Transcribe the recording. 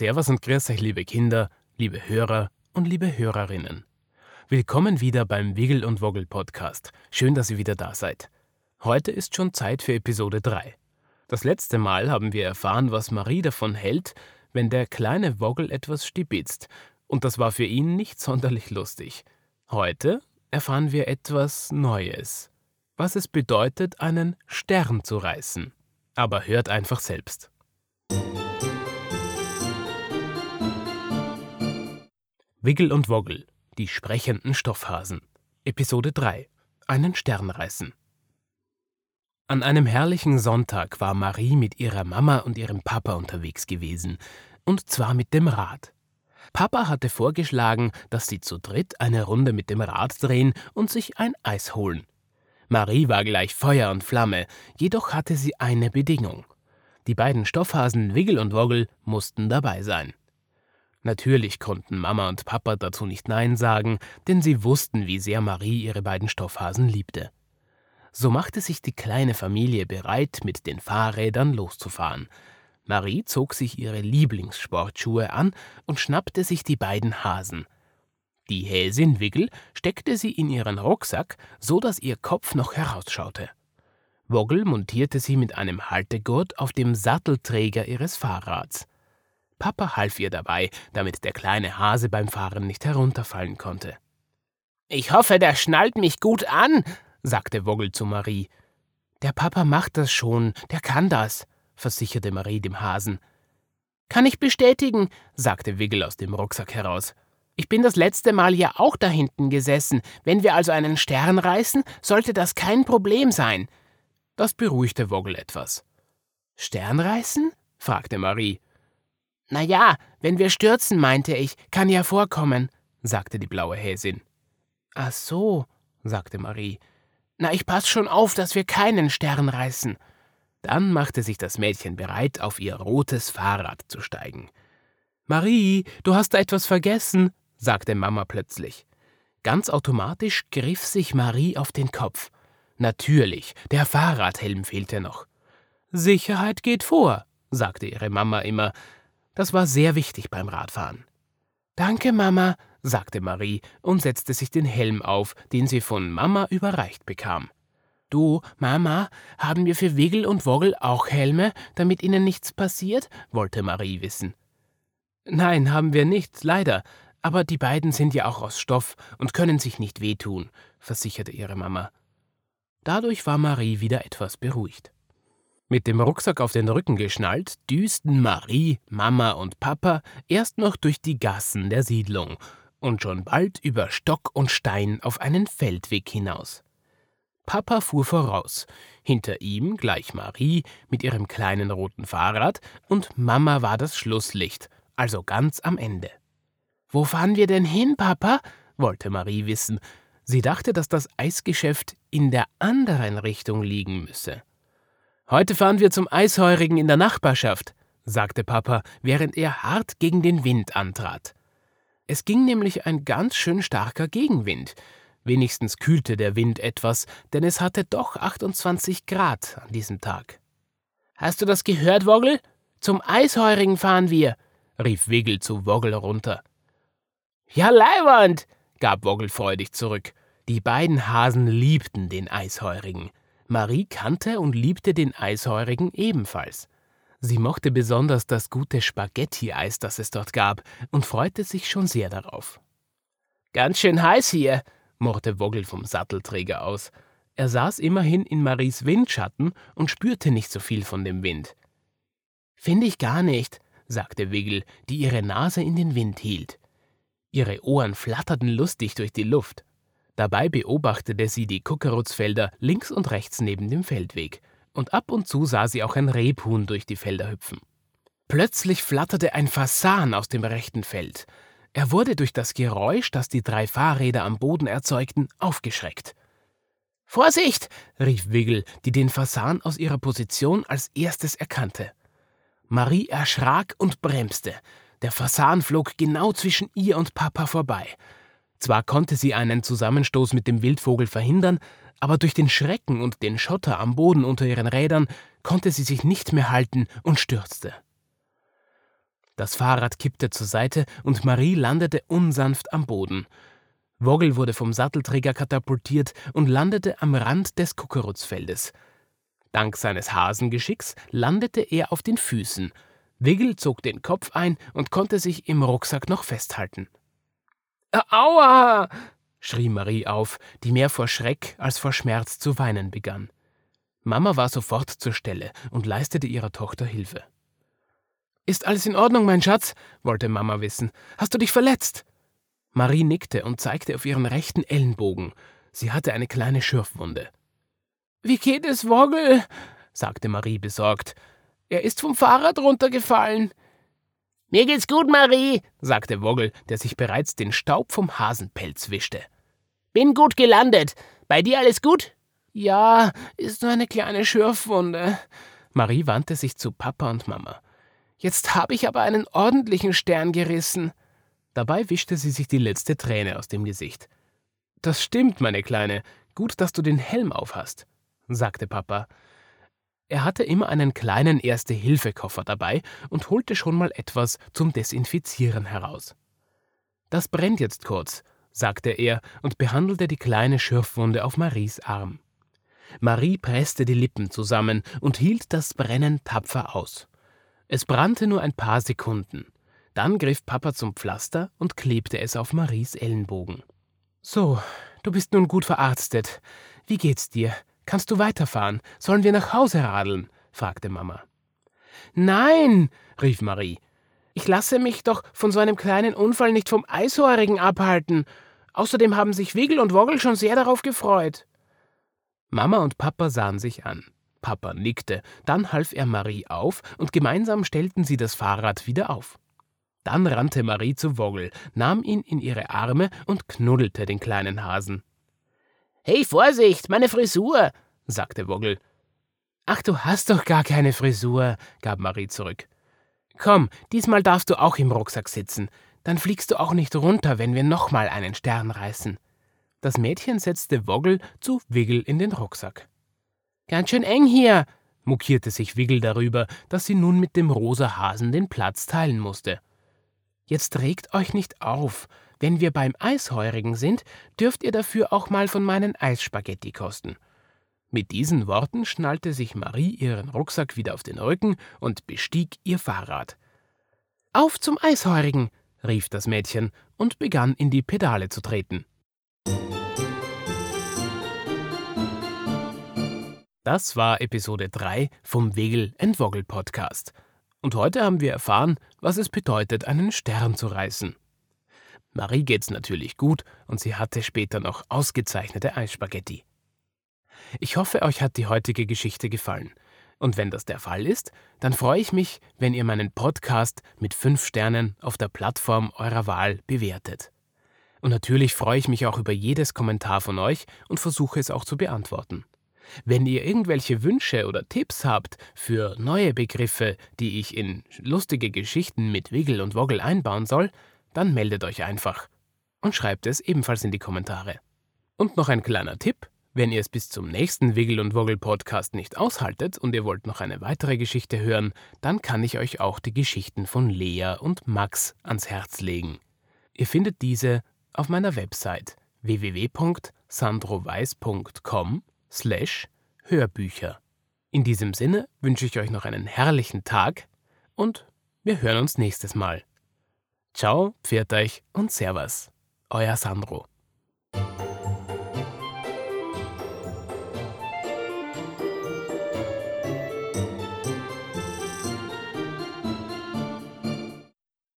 Servus und grüß euch, liebe Kinder, liebe Hörer und liebe Hörerinnen. Willkommen wieder beim Wiggle und Woggle Podcast. Schön, dass ihr wieder da seid. Heute ist schon Zeit für Episode 3. Das letzte Mal haben wir erfahren, was Marie davon hält, wenn der kleine Woggle etwas stibitzt, und das war für ihn nicht sonderlich lustig. Heute erfahren wir etwas Neues, was es bedeutet, einen Stern zu reißen. Aber hört einfach selbst. Wiggle und Woggle, die sprechenden Stoffhasen. Episode 3. Einen Stern reißen. An einem herrlichen Sonntag war Marie mit ihrer Mama und ihrem Papa unterwegs gewesen, und zwar mit dem Rad. Papa hatte vorgeschlagen, dass sie zu dritt eine Runde mit dem Rad drehen und sich ein Eis holen. Marie war gleich Feuer und Flamme, jedoch hatte sie eine Bedingung. Die beiden Stoffhasen Wiggle und Woggle mussten dabei sein. Natürlich konnten Mama und Papa dazu nicht Nein sagen, denn sie wussten, wie sehr Marie ihre beiden Stoffhasen liebte. So machte sich die kleine Familie bereit, mit den Fahrrädern loszufahren. Marie zog sich ihre Lieblingssportschuhe an und schnappte sich die beiden Hasen. Die Häsin Wiggle steckte sie in ihren Rucksack, so dass ihr Kopf noch herausschaute. Woggle montierte sie mit einem Haltegurt auf dem Sattelträger ihres Fahrrads. Papa half ihr dabei, damit der kleine Hase beim Fahren nicht herunterfallen konnte. Ich hoffe, der schnallt mich gut an, sagte Woggle zu Marie. Der Papa macht das schon, der kann das, versicherte Marie dem Hasen. Kann ich bestätigen, sagte Wiggle aus dem Rucksack heraus. Ich bin das letzte Mal ja auch da hinten gesessen. Wenn wir also einen Stern reißen, sollte das kein Problem sein. Das beruhigte Woggle etwas. Stern reißen? fragte Marie. Na ja, wenn wir stürzen, meinte ich, kann ja vorkommen, sagte die blaue Häsin. Ach so, sagte Marie. Na, ich pass schon auf, dass wir keinen Stern reißen. Dann machte sich das Mädchen bereit, auf ihr rotes Fahrrad zu steigen. Marie, du hast da etwas vergessen, sagte Mama plötzlich. Ganz automatisch griff sich Marie auf den Kopf. Natürlich, der Fahrradhelm fehlte noch. Sicherheit geht vor, sagte ihre Mama immer, das war sehr wichtig beim Radfahren. Danke, Mama, sagte Marie und setzte sich den Helm auf, den sie von Mama überreicht bekam. Du, Mama, haben wir für Wiggle und Woggle auch Helme, damit ihnen nichts passiert? wollte Marie wissen. Nein, haben wir nicht, leider, aber die beiden sind ja auch aus Stoff und können sich nicht wehtun, versicherte ihre Mama. Dadurch war Marie wieder etwas beruhigt. Mit dem Rucksack auf den Rücken geschnallt, düsten Marie, Mama und Papa erst noch durch die Gassen der Siedlung und schon bald über Stock und Stein auf einen Feldweg hinaus. Papa fuhr voraus, hinter ihm gleich Marie mit ihrem kleinen roten Fahrrad und Mama war das Schlusslicht, also ganz am Ende. Wo fahren wir denn hin, Papa? wollte Marie wissen. Sie dachte, dass das Eisgeschäft in der anderen Richtung liegen müsse. Heute fahren wir zum Eisheurigen in der Nachbarschaft, sagte Papa, während er hart gegen den Wind antrat. Es ging nämlich ein ganz schön starker Gegenwind. Wenigstens kühlte der Wind etwas, denn es hatte doch 28 Grad an diesem Tag. Hast du das gehört, Woggle? Zum Eisheurigen fahren wir, rief Wiggle zu Woggle runter. Ja, Leiwand, gab Woggle freudig zurück. Die beiden Hasen liebten den Eisheurigen. Marie kannte und liebte den Eisheurigen ebenfalls. Sie mochte besonders das gute Spaghetti-Eis, das es dort gab, und freute sich schon sehr darauf. Ganz schön heiß hier, murrte Woggle vom Sattelträger aus. Er saß immerhin in Maries Windschatten und spürte nicht so viel von dem Wind. Finde ich gar nicht, sagte Wiggle, die ihre Nase in den Wind hielt. Ihre Ohren flatterten lustig durch die Luft. Dabei beobachtete sie die Kuckerutzfelder links und rechts neben dem Feldweg, und ab und zu sah sie auch ein Rebhuhn durch die Felder hüpfen. Plötzlich flatterte ein Fasan aus dem rechten Feld. Er wurde durch das Geräusch, das die drei Fahrräder am Boden erzeugten, aufgeschreckt. Vorsicht! rief Wiggle, die den Fasan aus ihrer Position als erstes erkannte. Marie erschrak und bremste. Der Fasan flog genau zwischen ihr und Papa vorbei. Zwar konnte sie einen Zusammenstoß mit dem Wildvogel verhindern, aber durch den Schrecken und den Schotter am Boden unter ihren Rädern konnte sie sich nicht mehr halten und stürzte. Das Fahrrad kippte zur Seite und Marie landete unsanft am Boden. Woggle wurde vom Sattelträger katapultiert und landete am Rand des Kuckerutzfeldes. Dank seines Hasengeschicks landete er auf den Füßen. Wiggle zog den Kopf ein und konnte sich im Rucksack noch festhalten. Aua! schrie Marie auf, die mehr vor Schreck als vor Schmerz zu weinen begann. Mama war sofort zur Stelle und leistete ihrer Tochter Hilfe. Ist alles in Ordnung, mein Schatz? wollte Mama wissen. Hast du dich verletzt? Marie nickte und zeigte auf ihren rechten Ellenbogen. Sie hatte eine kleine Schürfwunde. Wie geht es, Woggle? sagte Marie besorgt. Er ist vom Fahrrad runtergefallen. Mir geht's gut, Marie, sagte Woggle, der sich bereits den Staub vom Hasenpelz wischte. Bin gut gelandet. Bei dir alles gut? Ja, ist nur eine kleine Schürfwunde. Marie wandte sich zu Papa und Mama. Jetzt habe ich aber einen ordentlichen Stern gerissen. Dabei wischte sie sich die letzte Träne aus dem Gesicht. Das stimmt, meine Kleine. Gut, dass du den Helm aufhast, sagte Papa. Er hatte immer einen kleinen Erste-Hilfe-Koffer dabei und holte schon mal etwas zum Desinfizieren heraus. Das brennt jetzt kurz, sagte er und behandelte die kleine Schürfwunde auf Maries Arm. Marie presste die Lippen zusammen und hielt das Brennen tapfer aus. Es brannte nur ein paar Sekunden. Dann griff Papa zum Pflaster und klebte es auf Maries Ellenbogen. So, du bist nun gut verarztet. Wie geht's dir? Kannst du weiterfahren? Sollen wir nach Hause radeln? fragte Mama. Nein, rief Marie. Ich lasse mich doch von so einem kleinen Unfall nicht vom Eishorigen abhalten. Außerdem haben sich Wiggle und Woggle schon sehr darauf gefreut. Mama und Papa sahen sich an. Papa nickte, dann half er Marie auf und gemeinsam stellten sie das Fahrrad wieder auf. Dann rannte Marie zu Woggle, nahm ihn in ihre Arme und knuddelte den kleinen Hasen. Hey, Vorsicht, meine Frisur, sagte Woggle. Ach, du hast doch gar keine Frisur, gab Marie zurück. Komm, diesmal darfst du auch im Rucksack sitzen. Dann fliegst du auch nicht runter, wenn wir nochmal einen Stern reißen. Das Mädchen setzte Woggle zu Wiggle in den Rucksack. Ganz schön eng hier, mokierte sich Wiggle darüber, dass sie nun mit dem rosa Hasen den Platz teilen musste. Jetzt regt euch nicht auf. Wenn wir beim Eisheurigen sind, dürft ihr dafür auch mal von meinen Eisspaghetti kosten. Mit diesen Worten schnallte sich Marie ihren Rucksack wieder auf den Rücken und bestieg ihr Fahrrad. Auf zum Eisheurigen, rief das Mädchen und begann in die Pedale zu treten. Das war Episode 3 vom Wegel Woggle Podcast. Und heute haben wir erfahren, was es bedeutet, einen Stern zu reißen. Marie geht's natürlich gut und sie hatte später noch ausgezeichnete Eisspaghetti. Ich hoffe, euch hat die heutige Geschichte gefallen. Und wenn das der Fall ist, dann freue ich mich, wenn ihr meinen Podcast mit 5 Sternen auf der Plattform eurer Wahl bewertet. Und natürlich freue ich mich auch über jedes Kommentar von euch und versuche es auch zu beantworten. Wenn ihr irgendwelche Wünsche oder Tipps habt für neue Begriffe, die ich in lustige Geschichten mit Wiggle und Woggle einbauen soll, dann meldet euch einfach und schreibt es ebenfalls in die Kommentare. Und noch ein kleiner Tipp, wenn ihr es bis zum nächsten Wiggle und Woggle Podcast nicht aushaltet und ihr wollt noch eine weitere Geschichte hören, dann kann ich euch auch die Geschichten von Lea und Max ans Herz legen. Ihr findet diese auf meiner Website www.sandroweiß.com slash Hörbücher. In diesem Sinne wünsche ich euch noch einen herrlichen Tag und wir hören uns nächstes Mal. Ciao, pfiat euch und Servus. Euer Sandro.